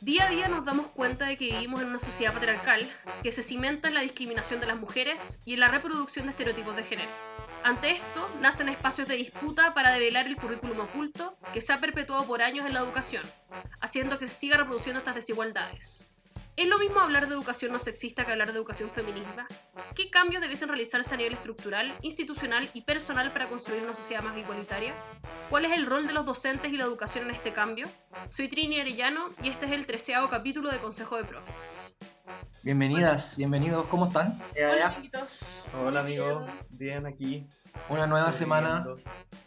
Día a día nos damos cuenta de que vivimos en una sociedad patriarcal que se cimenta en la discriminación de las mujeres y en la reproducción de estereotipos de género. Ante esto, nacen espacios de disputa para develar el currículum oculto que se ha perpetuado por años en la educación, haciendo que se siga reproduciendo estas desigualdades. ¿Es lo mismo hablar de educación no sexista que hablar de educación feminista? ¿Qué cambios debiesen realizarse a nivel estructural, institucional y personal para construir una sociedad más igualitaria? ¿Cuál es el rol de los docentes y la educación en este cambio? Soy Trini Arellano y este es el treceavo capítulo de Consejo de Profes. Bienvenidas, bienvenidos, ¿cómo están? Hola, amiguitos. Hola amigo, bien aquí. Una nueva semana.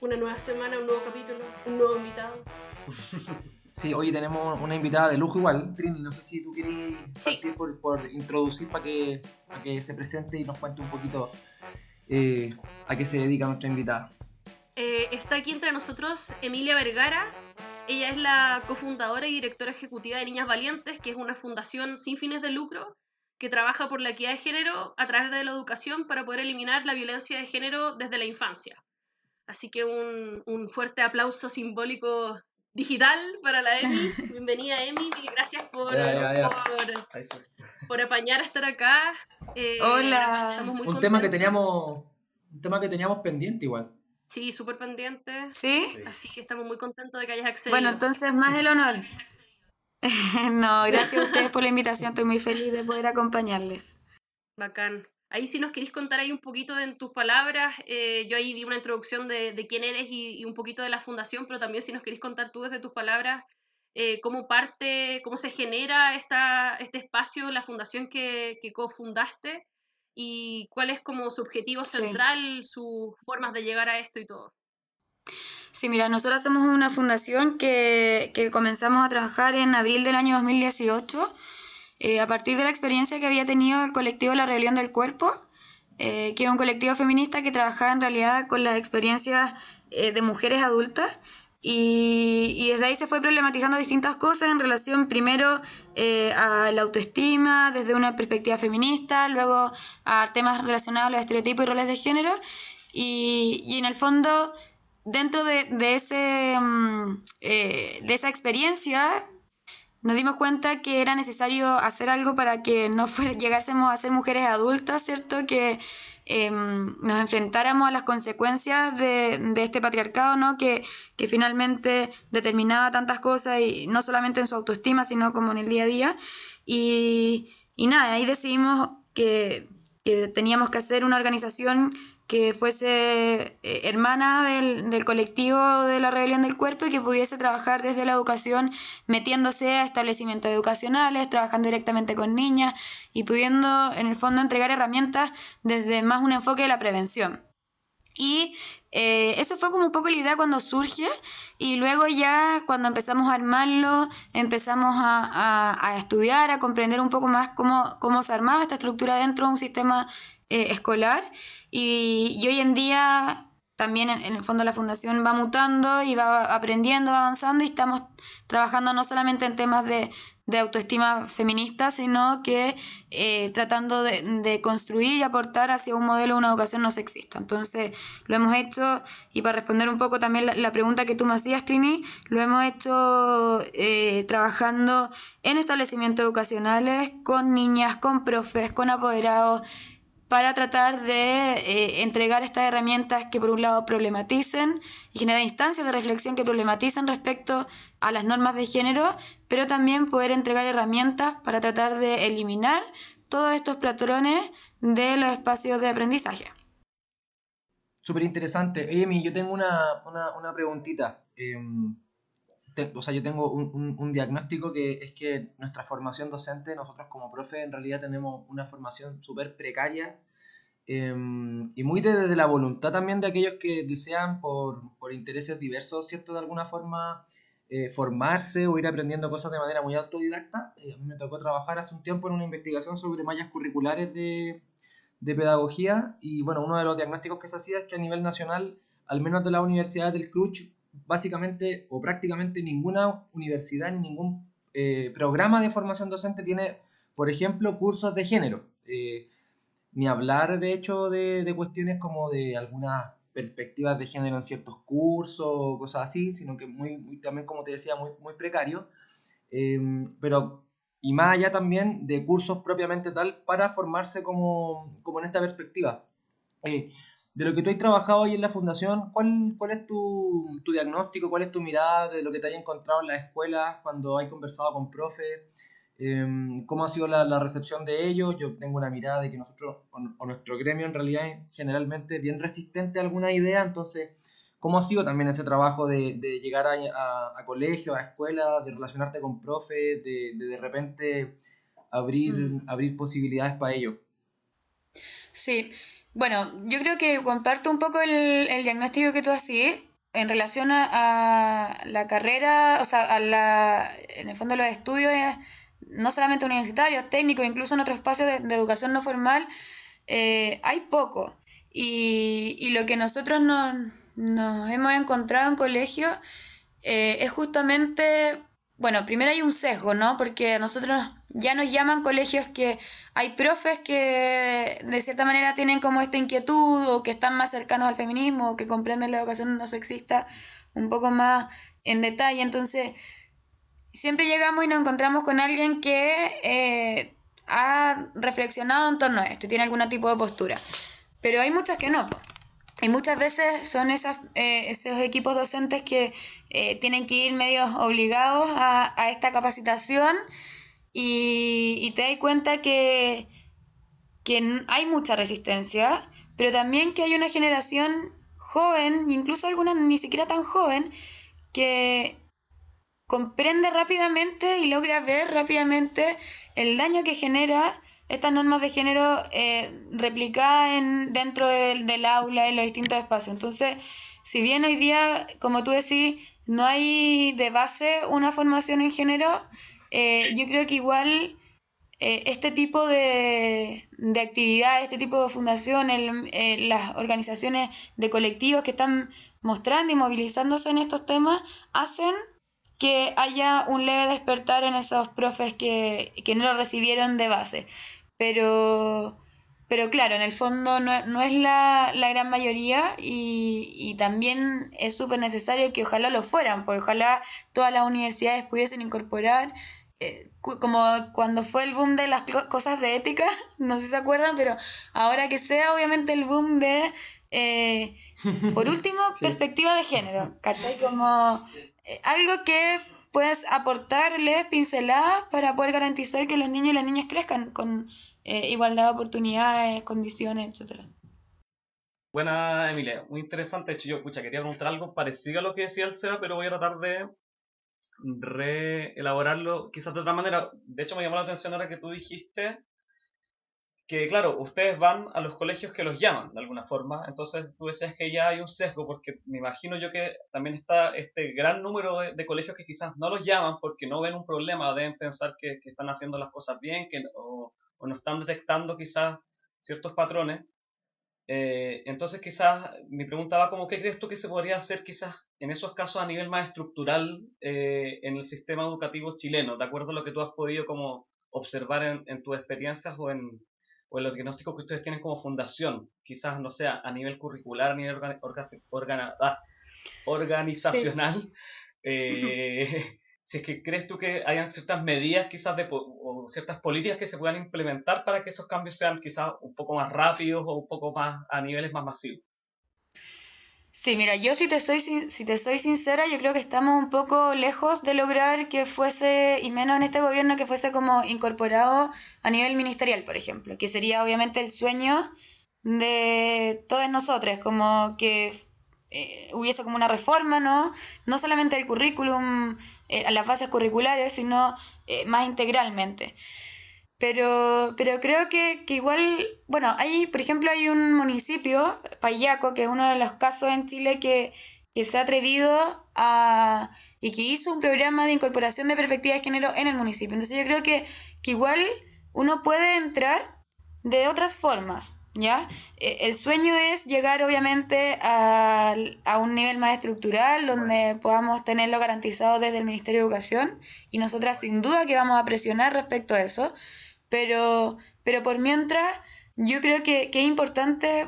Una nueva semana, un nuevo capítulo, un nuevo invitado. Sí, hoy tenemos una invitada de lujo igual. Trini, no sé si tú querías Sí. partir por, por introducir para que, para que se presente y nos cuente un poquito eh, a qué se dedica nuestra invitada. Eh, está aquí entre nosotros Emilia Vergara. Ella es la cofundadora y directora ejecutiva de Niñas Valientes, que es una fundación sin fines de lucro que trabaja por la equidad de género a través de la educación para poder eliminar la violencia de género desde la infancia. Así que un, un fuerte aplauso simbólico digital para la Emi. Bienvenida Emi y gracias por, por, apañar a estar acá. Eh, Hola. Estamos muy un tema que teníamos un tema que teníamos pendiente igual. Sí, súper pendientes. ¿Sí? Sí. Así que estamos muy contentos de que hayas accedido. Bueno, entonces más el honor. no, gracias a ustedes por la invitación. Estoy muy feliz de poder acompañarles. Bacán. Ahí si nos queréis contar ahí un poquito de en tus palabras, eh, yo ahí di una introducción de, de quién eres y, y un poquito de la fundación, pero también si nos queréis contar tú desde tus palabras eh, cómo parte, cómo se genera esta, este espacio, la fundación que, que cofundaste y cuál es como su objetivo Sí. central, sus formas de llegar a esto y todo. Sí, mira, nosotros somos una fundación que, que comenzamos a trabajar en abril del año 2018 eh, a partir de la experiencia que había tenido el colectivo La Rebelión del Cuerpo, eh, que es un colectivo feminista que trabajaba en realidad con las experiencias eh, de mujeres adultas. Y, y desde ahí se fue problematizando distintas cosas en relación primero eh, a la autoestima desde una perspectiva feminista, luego a temas relacionados a los estereotipos y roles de género. Y, y en el fondo, dentro de, de ese, mm, eh, de esa experiencia, nos dimos cuenta que era necesario hacer algo para que no llegásemos a ser mujeres adultas, ¿cierto? Que em, nos enfrentáramos a las consecuencias de, de este patriarcado, ¿no? Que, que finalmente determinaba tantas cosas, y no solamente en su autoestima, sino como en el día a día. Y, y nada, ahí decidimos que, que teníamos que hacer una organización que fuese eh, hermana del, del colectivo de la rebelión del cuerpo y que pudiese trabajar desde la educación metiéndose a establecimientos educacionales, trabajando directamente con niñas y pudiendo en el fondo entregar herramientas desde más un enfoque de la prevención. Y eh, eso fue como un poco la idea cuando surge y luego ya cuando empezamos a armarlo, empezamos a, a- a estudiar, a comprender un poco más cómo, cómo se armaba esta estructura dentro de un sistema eh, escolar y, y hoy en día también en, el fondo la fundación va mutando y va aprendiendo, va avanzando y estamos trabajando no solamente en temas de, de autoestima feminista, sino que eh, tratando de, de construir y aportar hacia un modelo de una educación no sexista. Entonces lo hemos hecho, y para responder un poco también la, la pregunta que tú me hacías, Trini, lo hemos hecho eh, trabajando en establecimientos educacionales, con niñas, con profes, con apoderados, para tratar de eh, entregar estas herramientas que por un lado problematicen y generar instancias de reflexión que problematicen respecto a las normas de género, pero también poder entregar herramientas para tratar de eliminar todos estos patrones de los espacios de aprendizaje. Súper interesante. Oye, Emi, yo tengo una, una, una preguntita. Em, te- o sea, yo tengo un, un- diagnóstico que es que nuestra formación docente, nosotros como profe, en realidad tenemos una formación súper precaria em, y muy desde la voluntad también de aquellos que desean por, por intereses diversos, ¿cierto? De alguna forma eh, formarse o ir aprendiendo cosas de manera muy autodidacta. Eh, a mí me tocó trabajar hace un tiempo en una investigación sobre mallas curriculares de, de pedagogía y bueno, uno de los diagnósticos que se hacía es que a nivel nacional, al menos de las universidades del CRUCH, básicamente o prácticamente ninguna universidad ni ningún eh, programa de formación docente tiene, por ejemplo, cursos de género. Eh, ni hablar de hecho de, cuestiones como de algunas perspectivas de género en ciertos cursos o cosas así, sino que muy, muy también, como te decía, muy, precario. Em, pero, y más allá también de cursos propiamente tal para formarse como, como en esta perspectiva. De lo que tú has trabajado hoy en la fundación, ¿cuál, cuál es tu, tu, diagnóstico, cuál es tu mirada de lo que te hayas encontrado en las escuelas cuando has conversado con profes? Em, ¿Cómo ha sido la, la, recepción de ellos? Yo tengo una mirada de que nosotros, o, nuestro gremio en realidad generalmente bien resistente a alguna idea, entonces, ¿cómo ha sido también ese trabajo de, de llegar a, a, a colegios, a escuelas, de relacionarte con profes, de de, de repente abrir, mm. abrir posibilidades para ellos? Sí, bueno, yo creo que comparto un poco el, diagnóstico que tú hacías en relación a, la carrera, o sea, a la, en el fondo los estudios no solamente universitarios, técnicos, incluso en otros espacios de, educación no formal, eh, hay poco. Y, lo que nosotros nos, nos hemos encontrado en colegio eh, es justamente, bueno, primero hay un sesgo, ¿no? Porque nosotros ya nos llaman colegios que hay profes que de cierta manera tienen como esta inquietud o que están más cercanos al feminismo o que comprenden la educación no sexista un poco más en detalle. Entonces, siempre llegamos y nos encontramos con alguien que eh, ha reflexionado en torno a esto y tiene algún tipo de postura. Pero hay muchas que no. Y muchas veces son esas, eh, esos equipos docentes que eh, tienen que ir medio obligados a, a esta capacitación y, te das cuenta que, que hay mucha resistencia, pero también que hay una generación joven, incluso alguna ni siquiera tan joven, que comprende rápidamente y logra ver rápidamente el daño que genera estas normas de género eh, replicadas en, dentro de, del aula, en los distintos espacios. Entonces, si bien hoy día, como tú decís, no hay de base una formación en género, eh, yo creo que igual eh, este tipo de, de actividades, este tipo de fundaciones, eh, las organizaciones de colectivos que están mostrando y movilizándose en estos temas, hacen que haya un leve despertar en esos profes que, que no lo recibieron de base. Pero, pero claro, en el fondo no, no es la, la, gran mayoría y, y también es súper necesario que ojalá lo fueran, porque ojalá todas las universidades pudiesen incorporar, eh, como cuando fue el boom de las cosas de ética, no sé si se acuerdan, pero ahora que sea obviamente el boom de, eh, por último, sí. perspectiva de género, ¿cachai? Como eh, algo que puedes aportarles pinceladas para poder garantizar que los niños y las niñas crezcan con eh, igualdad de oportunidades, condiciones, etc. Buena, Emilia. Muy interesante. De hecho, yo pucha, quería preguntar algo parecido a lo que decía el Seba, pero voy a tratar de reelaborarlo quizás de otra manera. De hecho, me llamó la atención ahora que tú dijiste que claro, ustedes van a los colegios que los llaman de alguna forma, entonces tú decías que ya hay un sesgo, porque me imagino yo que también está este gran número de, de colegios que quizás no los llaman porque no ven un problema, deben pensar que, que están haciendo las cosas bien, que o, o no están detectando quizás ciertos patrones. Eh, entonces quizás mi pregunta va como, ¿qué crees tú que se podría hacer quizás en esos casos a nivel más estructural eh, en el sistema educativo chileno? ¿De acuerdo a lo que tú has podido como observar en, en tus experiencias o en, o el diagnóstico que ustedes tienen como fundación, quizás, no sé, a nivel curricular, a nivel organ, organ, ah, organizacional, sí. eh, si es que crees tú que hayan ciertas medidas quizás de, o ciertas políticas que se puedan implementar para que esos cambios sean quizás un poco más rápidos o un poco más a niveles más masivos. Sí, mira, yo si te, soy, si te soy sincera, yo creo que estamos un poco lejos de lograr que fuese, y menos en este gobierno, que fuese como incorporado a nivel ministerial, por ejemplo, que sería obviamente el sueño de todos nosotros, como que eh, hubiese como una reforma, ¿no? No solamente del currículum, eh, a las bases curriculares, sino eh, más integralmente. Pero, pero creo que, que, igual, bueno, hay, por ejemplo, hay un municipio, Payaco, que es uno de los casos en Chile que, que se ha atrevido a y que hizo un programa de incorporación de perspectiva de género en el municipio. Entonces yo creo que, que igual uno puede entrar de otras formas, ¿ya? Eh, el sueño es llegar obviamente a, a, un nivel más estructural donde podamos tenerlo garantizado desde el Ministerio de Educación y nosotras sin duda que vamos a presionar respecto a eso pero, pero por mientras yo creo que, que es importante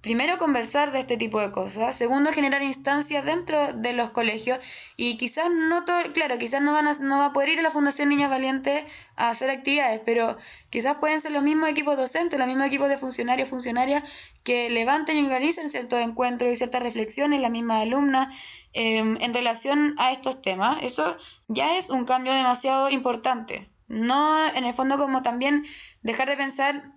primero conversar de este tipo de cosas, segundo generar instancias dentro de los colegios y quizás no todo, claro, quizás no van a, no va a poder ir a la Fundación Niñas Valientes a hacer actividades, pero quizás pueden ser los mismos equipos docentes, los mismos equipos de funcionarios, funcionarias que levanten y organicen ciertos encuentros y ciertas reflexiones, las mismas alumnas, em, en relación a estos temas. Eso ya es un cambio demasiado importante. No, en el fondo, como también dejar de pensar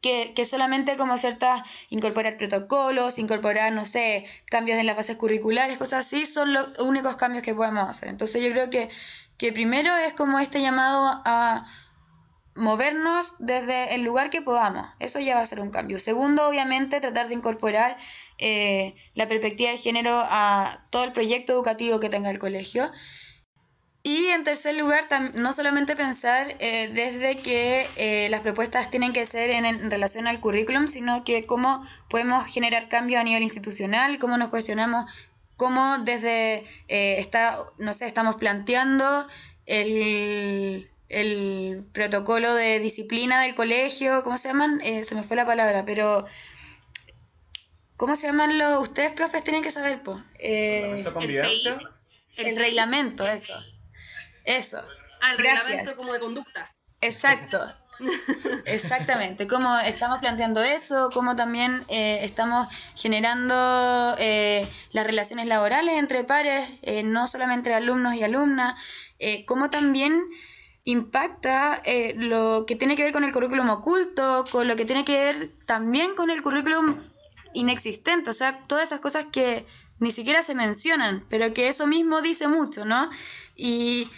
que, que, solamente como ciertas, incorporar protocolos, incorporar, no sé, cambios en las bases curriculares, cosas así, son los únicos cambios que podemos hacer. Entonces yo creo que, que primero es como este llamado a movernos desde el lugar que podamos. Eso ya va a ser un cambio. Segundo, obviamente, tratar de incorporar eh, la perspectiva de género a todo el proyecto educativo que tenga el colegio. Y en tercer lugar, no solamente pensar eh, desde que eh, las propuestas tienen que ser en, relación al currículum, sino que cómo podemos generar cambios a nivel institucional, cómo nos cuestionamos, cómo desde, eh, está, no sé, estamos planteando el, el, protocolo de disciplina del colegio, ¿cómo se llaman? se me fue la palabra, pero... ¿Cómo se llaman los... Ustedes, profes, tienen que saber, pues. el, el reglamento, eso. Eso. Al reglamento como de conducta. Exacto. Exactamente, cómo estamos planteando eso, cómo también eh, estamos generando eh, las relaciones laborales entre pares, eh, no solamente alumnos y alumnas, cómo también impacta lo que tiene que ver con el currículum oculto, con lo que tiene que ver también con el currículum inexistente, o sea, todas esas cosas que ni siquiera se mencionan, pero que eso mismo dice mucho, ¿no? Y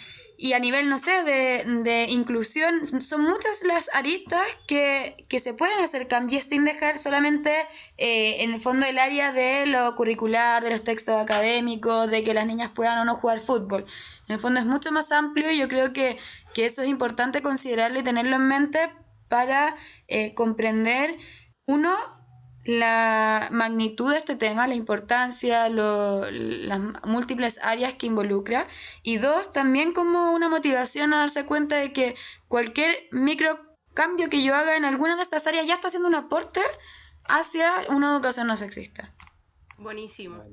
y a nivel, no sé, de, de inclusión, son muchas las aristas que, que, se pueden hacer cambios sin dejar solamente eh, en el fondo el área de lo curricular, de los textos académicos, de que las niñas puedan o no jugar fútbol. En el fondo es mucho más amplio y yo creo que, que eso es importante considerarlo y tenerlo en mente para eh, comprender, uno, la magnitud de este tema, la importancia, las múltiples áreas que involucra y dos, también como una motivación a darse cuenta de que cualquier micro cambio que yo haga en alguna de estas áreas ya está haciendo un aporte hacia una educación no sexista. Buenísimo.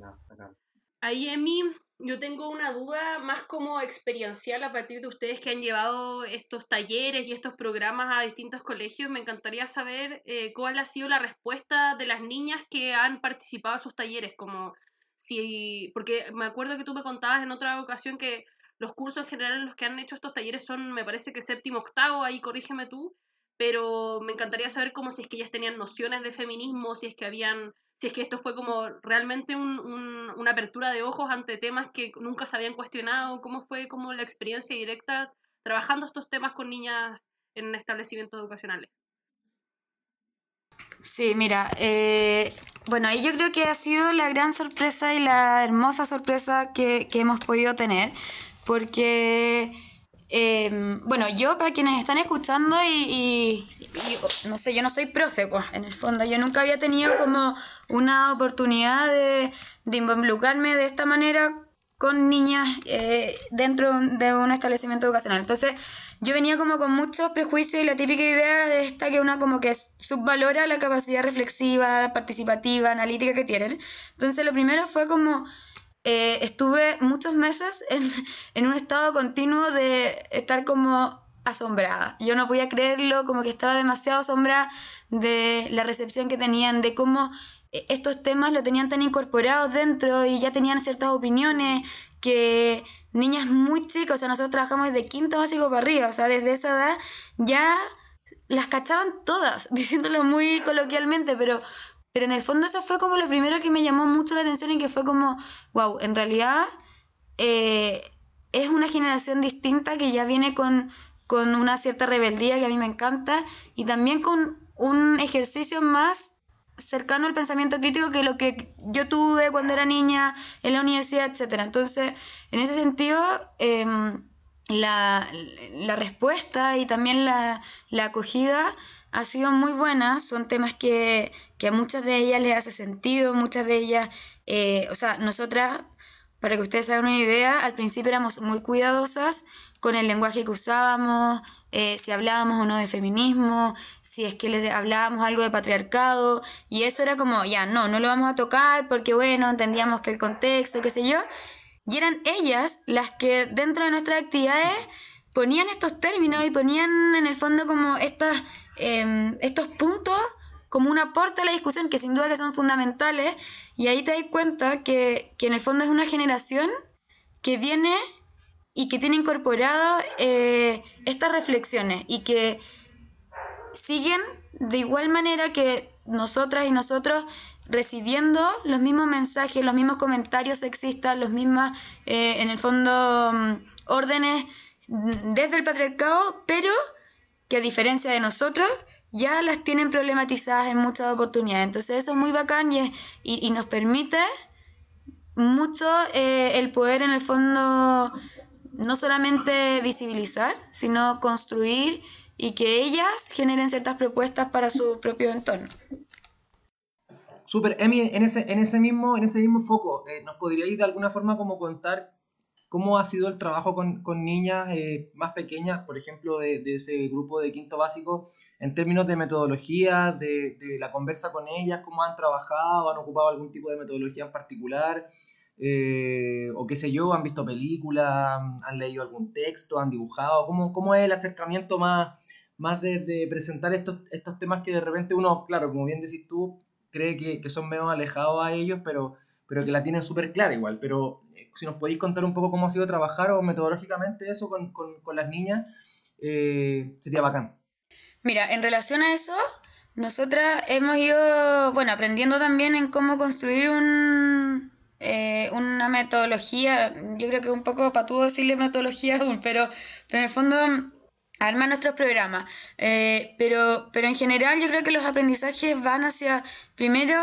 Ahí, Emi, yo tengo una duda más como experiencial a partir de ustedes que han llevado estos talleres y estos programas a distintos colegios. Me encantaría saber eh, cuál ha sido la respuesta de las niñas que han participado en sus talleres, como si, porque me acuerdo que tú me contabas en otra ocasión que los cursos en general en los que han hecho estos talleres son, me parece que séptimo, octavo, ahí corrígeme tú, pero me encantaría saber cómo si es que ellas tenían nociones de feminismo, si es que habían si es que esto fue como realmente una apertura de ojos ante temas que nunca se habían cuestionado, cómo fue como la experiencia directa trabajando estos temas con niñas en establecimientos educacionales. Sí, mira, eh, bueno, ahí yo creo que ha sido la gran sorpresa y la hermosa sorpresa que hemos podido tener, porque Em, bueno, yo para quienes están escuchando y, no sé, yo no soy profe, pues, en el fondo, yo nunca había tenido como una oportunidad de, de involucrarme de esta manera con niñas eh, dentro de un establecimiento educacional. Entonces, yo venía como con muchos prejuicios y la típica idea de esta que una como que subvalora la capacidad reflexiva, participativa, analítica que tienen. Entonces, lo primero fue como eh, estuve muchos meses en, un estado continuo de estar como asombrada. Yo no podía creerlo, como que estaba demasiado asombrada de la recepción que tenían, de cómo eh, estos temas lo tenían tan incorporados dentro y ya tenían ciertas opiniones que niñas muy chicas, o sea, nosotros trabajamos desde quinto básico para arriba, o sea, desde esa edad ya las cachaban todas, diciéndolo muy coloquialmente, pero pero en el fondo eso fue como lo primero que me llamó mucho la atención y que fue como, wow, en realidad eh, es una generación distinta que ya viene con, con una cierta rebeldía que a mí me encanta y también con un ejercicio más cercano al pensamiento crítico que lo que yo tuve cuando era niña en la universidad, etc. Entonces, en ese sentido, em, la, la, respuesta y también la, la acogida ha sido muy buena, son temas que, a muchas de ellas les hace sentido, muchas de ellas, eh, o sea, nosotras, para que ustedes hagan una idea, al principio éramos muy cuidadosas con el lenguaje que usábamos, eh, si hablábamos o no de feminismo, si es que les hablábamos algo de patriarcado, y eso era como, ya, no, no lo vamos a tocar porque, bueno, entendíamos que el contexto, qué sé yo, y eran ellas las que dentro de nuestras actividades ponían estos términos y ponían en el fondo como estas, em, estos puntos como un aporte a la discusión que sin duda que son fundamentales y ahí te das cuenta que, que en el fondo es una generación que viene y que tiene incorporado eh, estas reflexiones y que siguen de igual manera que nosotras y nosotros recibiendo los mismos mensajes, los mismos comentarios sexistas, los mismos, eh, en el fondo, mm, órdenes desde el patriarcado, pero que a diferencia de nosotros, ya las tienen problematizadas en muchas oportunidades. Entonces eso es muy bacán y, y, nos permite mucho eh, el poder en el fondo no solamente visibilizar, sino construir y que ellas generen ciertas propuestas para su propio entorno. Súper, Emi, en ese, en, ese mismo, en ese mismo foco, eh, ¿nos podría ir de alguna forma como contar cómo ha sido el trabajo con, niñas eh, más pequeñas, por ejemplo, de, de, ese grupo de quinto básico, en términos de metodología, de, de, la conversa con ellas, cómo han trabajado, han ocupado algún tipo de metodología en particular? Eh, o qué sé yo, han visto películas, han leído algún texto, han dibujado, ¿cómo, cómo es el acercamiento más, más de, presentar estos, estos temas que de repente uno, claro, como bien decís tú, cree que, que son menos alejados a ellos, pero, pero que la tienen súper clara igual, pero si nos podéis contar un poco cómo ha sido trabajar o metodológicamente eso con, con, las niñas, eh, sería bacán. Mira, en relación a eso, nosotras hemos ido, bueno, aprendiendo también en cómo construir un, eh, una metodología, yo creo que un poco patudo decirle metodología aún, pero, pero en el fondo arma nuestros programas. Eh, pero, pero en general yo creo que los aprendizajes van hacia, primero,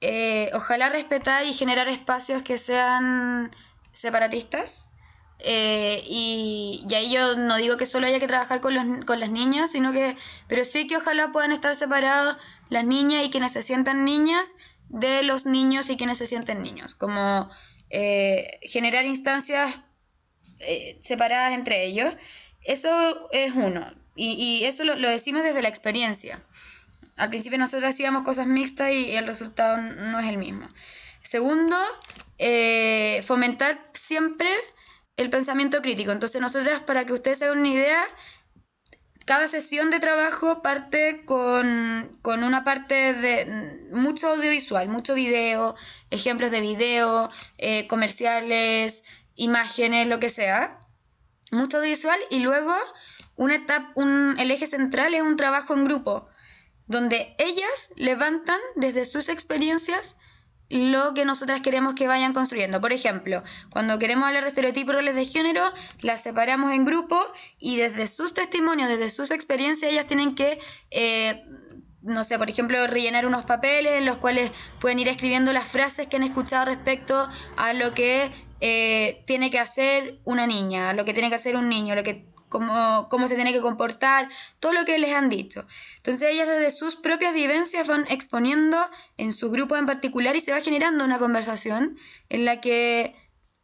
eh, ojalá respetar y generar espacios que sean separatistas. y, y, ahí yo no digo que solo haya que trabajar con, los, con las niñas, sino que, pero sí que ojalá puedan estar separadas las niñas y quienes se sientan niñas de los niños y quienes se sienten niños, como eh, generar instancias eh, separadas entre ellos. Eso es uno, y, eso lo, decimos desde la experiencia. Al principio nosotros hacíamos cosas mixtas y el resultado no es el mismo. Segundo, eh, fomentar siempre el pensamiento crítico. Entonces nosotras, para que ustedes se hagan una idea, cada sesión de trabajo parte con, una parte de mucho audiovisual, mucho video, ejemplos de video, eh, comerciales, imágenes, lo que sea. Mucho audiovisual y luego una etapa, un, el eje central es un trabajo en grupo, donde ellas levantan desde sus experiencias lo que nosotras queremos que vayan construyendo. Por ejemplo, cuando queremos hablar de estereotipos roles de género, las separamos en grupo y desde sus testimonios, desde sus experiencias, ellas tienen que, eh, no sé, por ejemplo, rellenar unos papeles en los cuales pueden ir escribiendo las frases que han escuchado respecto a lo que eh, tiene que hacer una niña, lo que tiene que hacer un niño, lo que cómo, se tiene que comportar, todo lo que les han dicho. Entonces ellas desde sus propias vivencias van exponiendo en su grupo en particular y se va generando una conversación en la que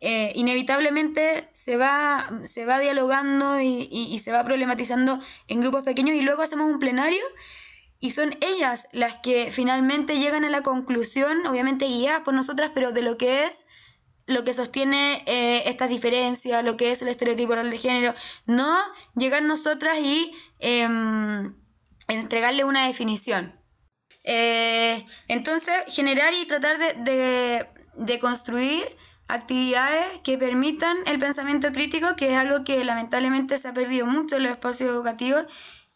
eh, inevitablemente se va, se va dialogando y, y, se va problematizando en grupos pequeños y luego hacemos un plenario y son ellas las que finalmente llegan a la conclusión, obviamente guiadas por nosotras, pero de lo que es lo que sostiene eh, estas diferencias, lo que es el estereotipo de género, no llegar nosotras y em, entregarle una definición. Eh, entonces, generar y tratar de, de, construir actividades que permitan el pensamiento crítico, que es algo que lamentablemente se ha perdido mucho en los espacios educativos.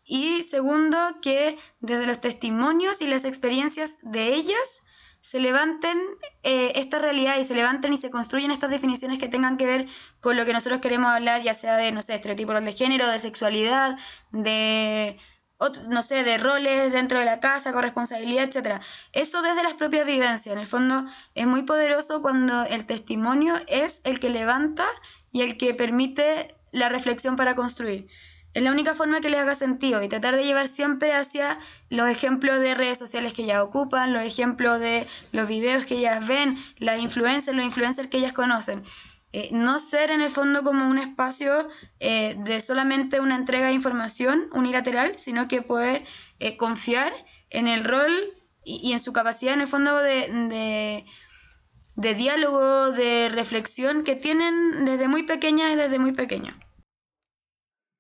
Y segundo, que desde los testimonios y las experiencias de ellas se levanten eh, esta realidad y se levanten y se construyen estas definiciones que tengan que ver con lo que nosotros queremos hablar, ya sea de, no sé, estereotipos de género, de sexualidad, de, no sé, de roles dentro de la casa, corresponsabilidad, etc. Eso desde las propias vivencias. En el fondo es muy poderoso cuando el testimonio es el que levanta y el que permite la reflexión para construir. Es la única forma que les haga sentido y tratar de llevar siempre hacia los ejemplos de redes sociales que ellas ocupan, los ejemplos de los videos que ellas ven, las influencers, los influencers que ellas conocen. eh, no ser en el fondo como un espacio eh, de solamente una entrega de información unilateral, sino que poder eh, confiar en el rol y, en su capacidad en el fondo de, de, diálogo, de reflexión que tienen desde muy pequeña y desde muy pequeña.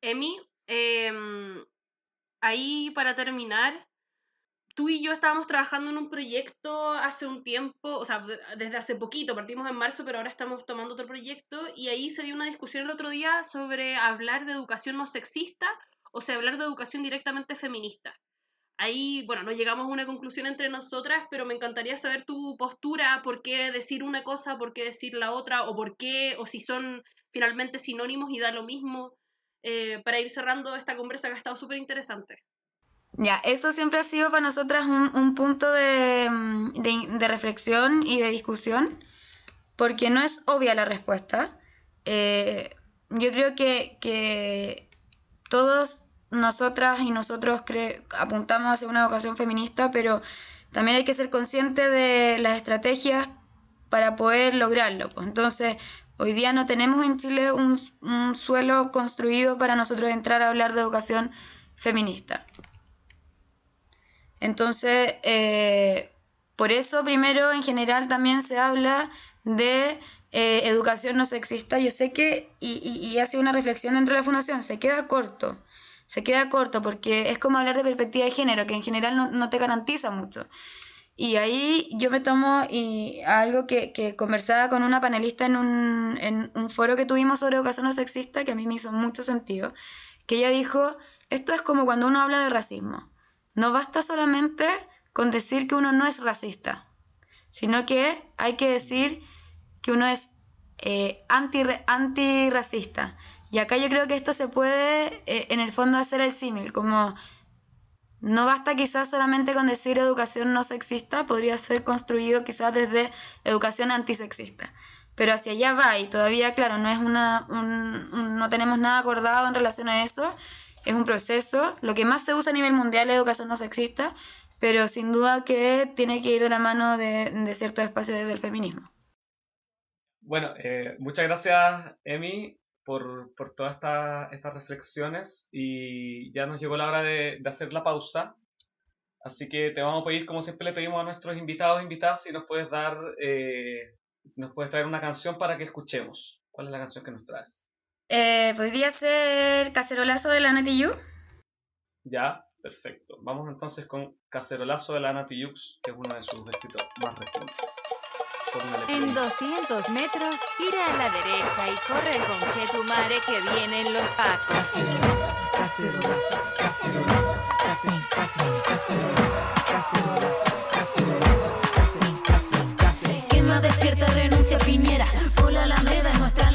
Emi, em, ahí para terminar, tú y yo estábamos trabajando en un proyecto hace un tiempo, o sea, desde hace poquito, partimos en marzo, pero ahora estamos tomando otro proyecto y ahí se dio una discusión el otro día sobre hablar de educación no sexista o sea, hablar de educación directamente feminista. Ahí, bueno, no llegamos a una conclusión entre nosotras, pero me encantaría saber tu postura, por qué decir una cosa, por qué decir la otra, o por qué, o si son finalmente sinónimos y da lo mismo, eh, para ir cerrando esta conversa que ha estado súper interesante. Ya, eso siempre ha sido para nosotras un, punto mm, de, reflexión y de discusión, porque no es obvia la respuesta. Eh, yo creo que, que, todos nosotras y nosotros apuntamos hacia una educación feminista, pero también hay que ser consciente de las estrategias para poder lograrlo. Pues. Entonces, hoy día no tenemos en Chile un, suelo construido para nosotros entrar a hablar de educación feminista. Entonces, eh, por eso primero en general también se habla de eh, educación no sexista. Yo sé que, y, ha sido una reflexión dentro de la fundación, se queda corto, se queda corto porque es como hablar de perspectiva de género, que en general no, te garantiza mucho. Y ahí yo me tomo y algo que, que conversaba con una panelista en un, en un foro que tuvimos sobre educación no sexista, que a mí me hizo mucho sentido, que ella dijo, esto es como cuando uno habla de racismo no basta solamente con decir que uno no es racista, sino que hay que decir que uno es eh, anti, antirracista. Y acá yo creo que esto se puede, eh, en el fondo, hacer el símil, como no basta quizás solamente con decir educación no sexista, podría ser construido quizás desde educación antisexista. Pero hacia allá va y todavía, claro, no es una, no tenemos nada acordado en relación a eso es un proceso. Lo que más se usa a nivel mundial es educación no sexista, pero sin duda que tiene que ir de la mano de, de ciertos espacios del feminismo. Bueno, eh, muchas gracias, Emi, por, por todas estas reflexiones y ya nos llegó la hora de, de, hacer la pausa. Así que te vamos a pedir, como siempre le pedimos a nuestros invitados e invitadas, si nos puedes dar, eh, nos puedes traer una canción para que escuchemos. ¿Cuál es la canción que nos traes? Eh, ¿Podría ser Cacerolazo de la Nati Yu? Ya, perfecto. Vamos entonces con Cacerolazo de la Nati Yux, que es uno de sus éxitos más recientes. En 200 metros, gira a la derecha y corre con que tu madre que vienen los pacos. Cacerolazo, cacerolazo, cacerolazo, cacerolazo, cacerolazo, cacerolazo, cacerolazo, cacerolazo, cacerolazo. Quema, despierta, renuncia, Piñera. Por la Alameda, nuestra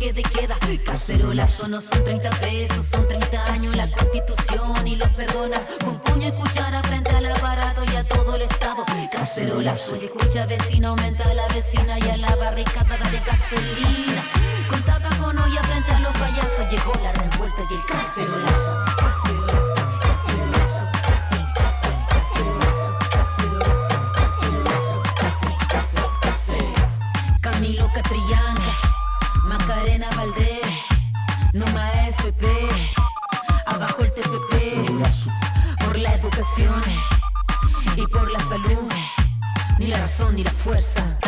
toque de queda. Cacerolazo no son 30 pesos, son 30 años la constitución y los perdonas con puño y cuchara frente al aparato y a todo el estado. Cacerolazo, y escucha vecino, aumenta la vecina y a la barricada de gasolina. Con tapa con olla frente a los payasos llegó la revuelta y el. Cacerolazo, cacerolazo. pasión y la fuerza.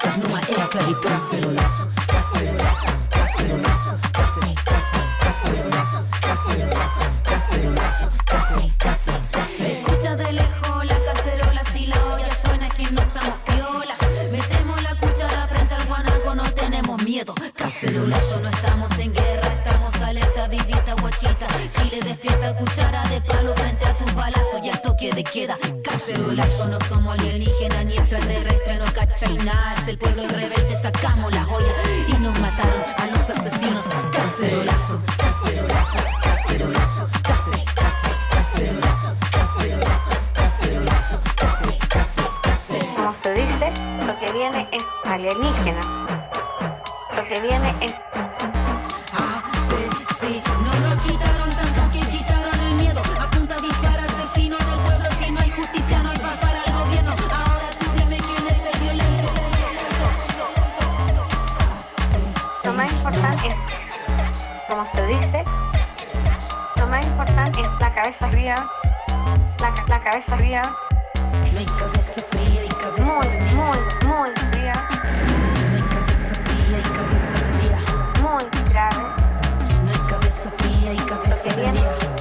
Casuma era esclavitud. Cacerolazo, cacerolazo, cacerolazo, casi, casi, cacerolazo, cacerolazo, cacerolazo, casi, casi, casi. Escucha de lejos la cacerola, si la olla suena es que no estamos piola. Metemos la cuchara frente al guanaco, no tenemos miedo. Cacerolazo, no estamos en guerra, alerta, vivita, guachita. Chile despierta, cuchara de palo frente a tus balazos y al toque de queda. Cacerolazo, no somos alienígenas ni extraterrestres, no cachai nada. Es el pueblo rebelde, sacamos la joya y nos mataron a los asesinos. Cacerolazo, cacerolazo, cacerolazo, cacerolazo, cacerolazo, cacerolazo, cacerolazo, cacerolazo. Como se dice, lo que viene es alienígena. Lo que viene es se dice, lo más importante es la cabeza fría, la, la cabeza fría. Muy, muy, muy fría. Muy grave. Mi cabeza.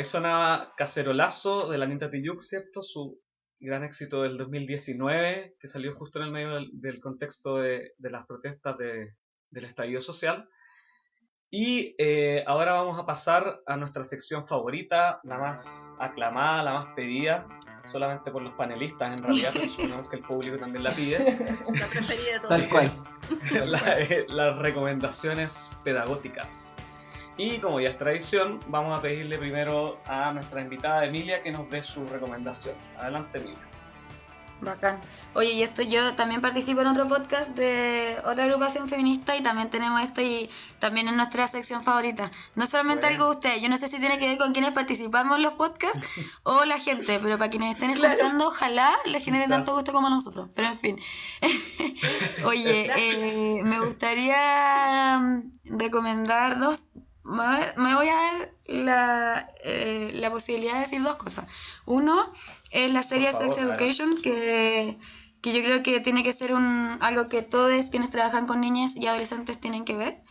Ahí sonaba Cacerolazo de la Anita Tijoux, ¿cierto? Su gran éxito del 2019, que salió justo en el medio del, del contexto de, de las protestas de- del estallido social. Y eh, ahora vamos a pasar a nuestra sección favorita, la más aclamada, la más pedida, solamente por los panelistas en realidad, pero suponemos que el público también la pide. La preferida de todos. Tal cual. la- eh, las recomendaciones pedagógicas. Y como ya es tradición, vamos a pedirle primero a nuestra invitada Emilia que nos dé su recomendación. Adelante, Emilia. Bacán. Oye, y esto yo también participo en otro podcast de otra agrupación feminista y también tenemos esto y también en nuestra sección favorita. No solamente Bueno. algo de ustedes, yo no sé si tiene que ver con quienes participamos en los podcasts o la gente, pero para quienes estén escuchando, ojalá les genere Quizás. tanto gusto como a nosotros. Pero en fin. Oye, eh, me gustaría mm, recomendar dos. Me voy a dar la, eh, la posibilidad de decir dos cosas. Uno es la serie favor, Sex. Education, que, que yo creo que tiene que ser un, algo que todos quienes trabajan con niñas y adolescentes tienen que ver.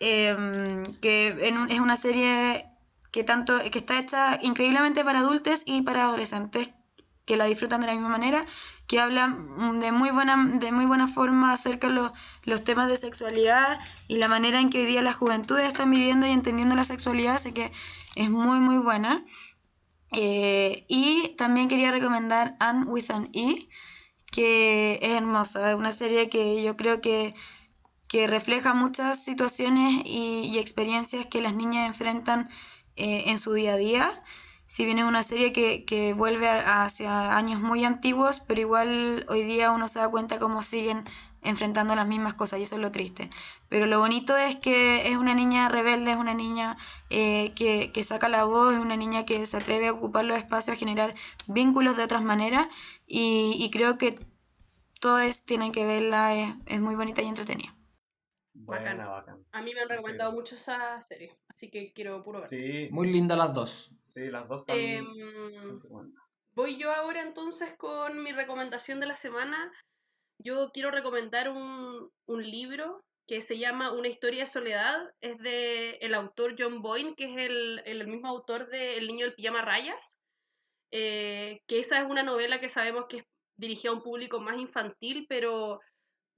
Em, que en un- es una serie que tanto que está hecha increíblemente para adultos y para adolescentes que la disfrutan de la misma manera, que habla mm, de muy buena, de muy buena forma acerca de los, los temas de sexualidad y la manera en que hoy día las juventudes están viviendo y entendiendo la sexualidad, así que es muy muy buena. Eh, y también quería recomendar Anne with an E, que es hermosa, es una serie que yo creo que, que refleja muchas situaciones y, y experiencias que las niñas enfrentan eh, en su día a día. Si bien es una serie que, que vuelve hacia años muy antiguos, pero igual hoy día uno se da cuenta cómo siguen enfrentando las mismas cosas y eso es lo triste. Pero lo bonito es que es una niña rebelde, es una niña eh, que, que saca la voz, es una niña que se atreve a ocupar los espacios, a generar vínculos de otras maneras y, y creo que todos tienen que verla, es, es muy bonita y entretenida. Buena, bacán. A mí me han recomendado mucho esa serie, así que quiero puro ver. Sí, Muy lindas las dos. sí, las dos Em, buenas. Voy yo ahora entonces con mi recomendación de la semana. Yo quiero recomendar un, un libro que se llama Una historia de soledad. Es de el autor John Boyne, que es el, el mismo autor de El niño del pijama rayas. Eh, que esa es una novela que sabemos que es dirigida a un público más infantil, pero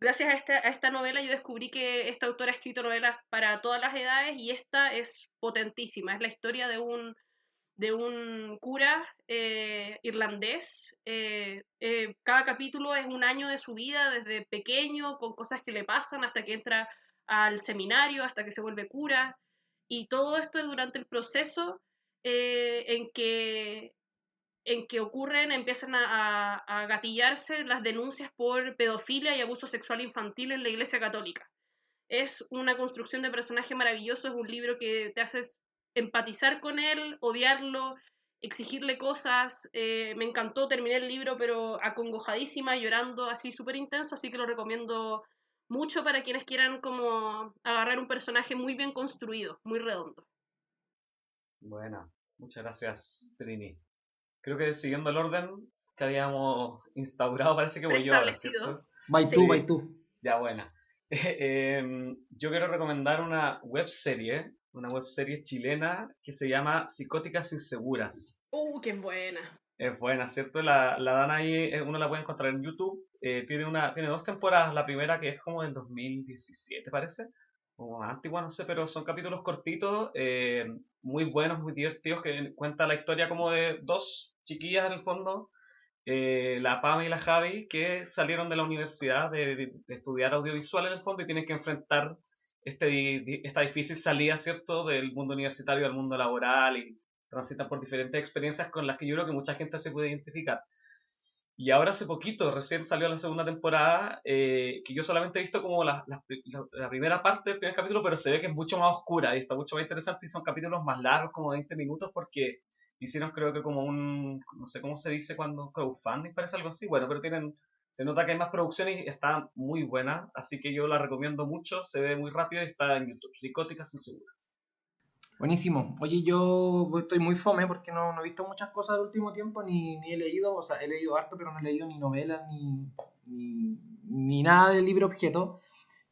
gracias a esta, a esta novela yo descubrí que esta autora ha escrito novelas para todas las edades y esta es potentísima. Es la historia de un, de un cura eh, irlandés. eh, eh, cada capítulo es un año de su vida, desde pequeño, con cosas que le pasan, hasta que entra al seminario, hasta que se vuelve cura. Y todo esto es durante el proceso eh, en que en que ocurren, empiezan a, a- gatillarse las denuncias por pedofilia y abuso sexual infantil en la Iglesia Católica. Es una construcción de personaje maravilloso, es un libro que te haces empatizar con él, odiarlo, exigirle cosas. eh, me encantó, terminé el libro, pero acongojadísima, llorando así súper intenso, así que lo recomiendo mucho para quienes quieran como agarrar un personaje muy bien construido, muy redondo. Buena. Muchas gracias, Trini. Creo que siguiendo el orden que habíamos instaurado, parece que voy yo. ¿cierto? By Sí. tú, by tú. Ya, buena. Em, yo quiero recomendar una web serie, una web serie chilena que se llama Psicóticas Inseguras. ¡Uh, qué buena! Es buena, ¿cierto? La, la dan ahí, eh, uno la puede encontrar en YouTube. Eh, tiene, una, tiene dos temporadas, la primera que es como del 2017, parece, o antigua, no sé, pero son capítulos cortitos, eh, muy buenos, muy divertidos, que cuenta la historia como de dos chiquillas en el fondo, eh, la Pam y la Javi, que salieron de la universidad de, estudiar audiovisual en el fondo y tienen que enfrentar este, esta difícil salida, ¿cierto?, del mundo universitario al mundo laboral y transitan por diferentes experiencias con las que yo creo que mucha gente se puede identificar. Y ahora hace poquito, recién salió la segunda temporada, eh, que yo solamente he visto como la, primera parte del primer capítulo, pero se ve que es mucho más oscura y está mucho más interesante y son capítulos más largos, como 20 minutos, porque hicieron creo que como un, no sé cómo se dice cuando crowdfunding, parece algo así, bueno, pero tienen, se nota que hay más producción y está muy buena, así que yo la recomiendo mucho, se ve muy rápido y está en YouTube, Psicóticas Inseguras. Buenísimo. Oye, yo estoy muy fome porque no, no he visto muchas cosas del último tiempo, ni, ni he leído, o sea, he leído harto, pero no he leído ni novelas, ni, ni, ni nada del libro objeto.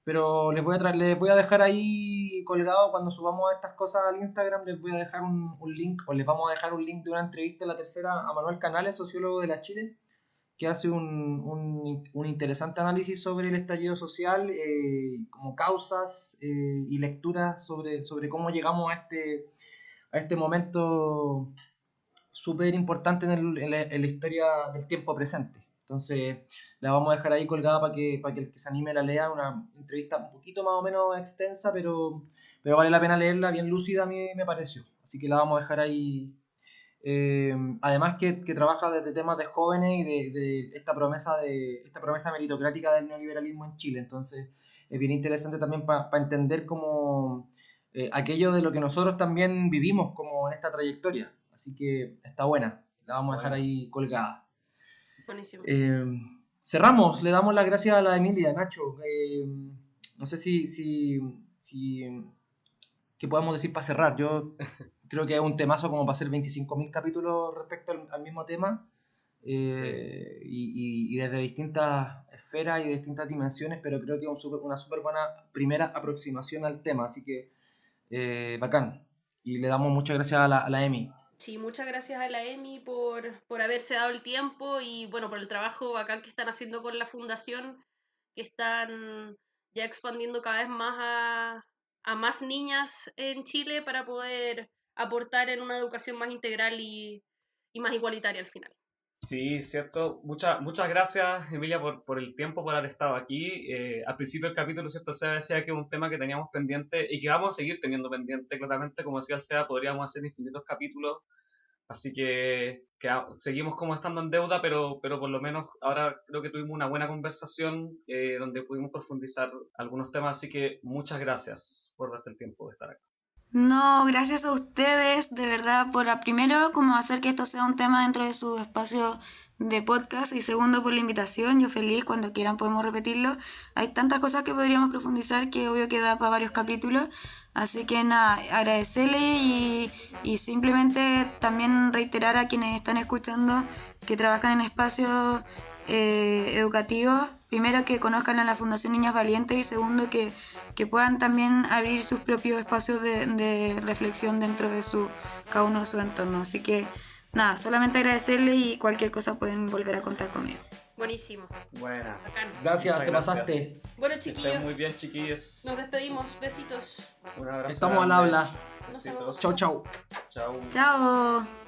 Pero les voy a les voy a dejar ahí colgado cuando subamos estas cosas al Instagram, les voy a dejar un, un link, o les vamos a dejar un link de una entrevista en la tercera a Manuel Canales, sociólogo de la Chile, que hace un, un, interesante análisis sobre el estallido social, eh, como causas eh, y lecturas sobre, sobre cómo llegamos a este, a este momento súper importante en la, en la historia del tiempo presente. Entonces, la vamos a dejar ahí colgada para que, para que el que se anime la lea, una entrevista un poquito más o menos extensa, pero, pero vale la pena leerla, bien lúcida a mí me pareció. Así que la vamos a dejar ahí eh, además que, que trabaja desde temas de jóvenes y de, de esta promesa de esta promesa meritocrática del neoliberalismo en Chile. Entonces es bien interesante también para entender como eh, aquello de lo que nosotros también vivimos como en esta trayectoria. Así que está buena, la vamos a dejar ahí colgada. Buenísimo. Eh, cerramos, le damos las gracias a la Emilia, Nacho. Eh, no sé si, si, si qué podemos decir para cerrar. Yo creo que es un temazo como para hacer 25.000 capítulos respecto al, al mismo tema. eh, y, y- y desde distintas esferas y distintas dimensiones, pero creo que es un súper- una súper buena primera aproximación al tema, así que eh, bacán. Y le damos muchas gracias a la, a la Emi. Sí, muchas gracias a la EMI por, por haberse dado el tiempo y bueno, por el trabajo bacán que están haciendo con la fundación, que están ya expandiendo cada vez más a, a más niñas en Chile para poder aportar en una educación más integral y, y más igualitaria al final. Sí, cierto. Muchas muchas gracias, Emilia, por, por el tiempo, por haber estado aquí. Eh, al principio del capítulo, ¿cierto? Se decía que es un tema que teníamos pendiente y que vamos a seguir teniendo pendiente, claramente. Como decía SEA, podríamos hacer distintos capítulos. Así que, que seguimos como estando en deuda, pero, pero por lo menos ahora creo que tuvimos una buena conversación eh, donde pudimos profundizar algunos temas. Así que muchas gracias por darte el tiempo de estar aquí. No, gracias a ustedes, de verdad, por primero como hacer que esto sea un tema dentro de su espacio de podcast y segundo por la invitación. Yo feliz, cuando quieran podemos repetirlo. Hay tantas cosas que podríamos profundizar que obvio que da para varios capítulos. Así que nada, agradecerle y, y simplemente también reiterar a quienes están escuchando que trabajan en espacios eh, educativos. Primero que conozcan a la Fundación Niñas Valientes y segundo que, que puedan también abrir sus propios espacios de, de reflexión dentro de su, cada uno de su entorno. Así que nada, solamente agradecerle y cualquier cosa pueden volver a contar conmigo. Buenísimo, Buena. bacán. Gracias, Muchas te gracias. pasaste. Bueno, chiquillos, muy bien, chiquillos. nos despedimos. Besitos. Un abrazo. Estamos al habla. Besitos. Chau, chau. Chau. Chao.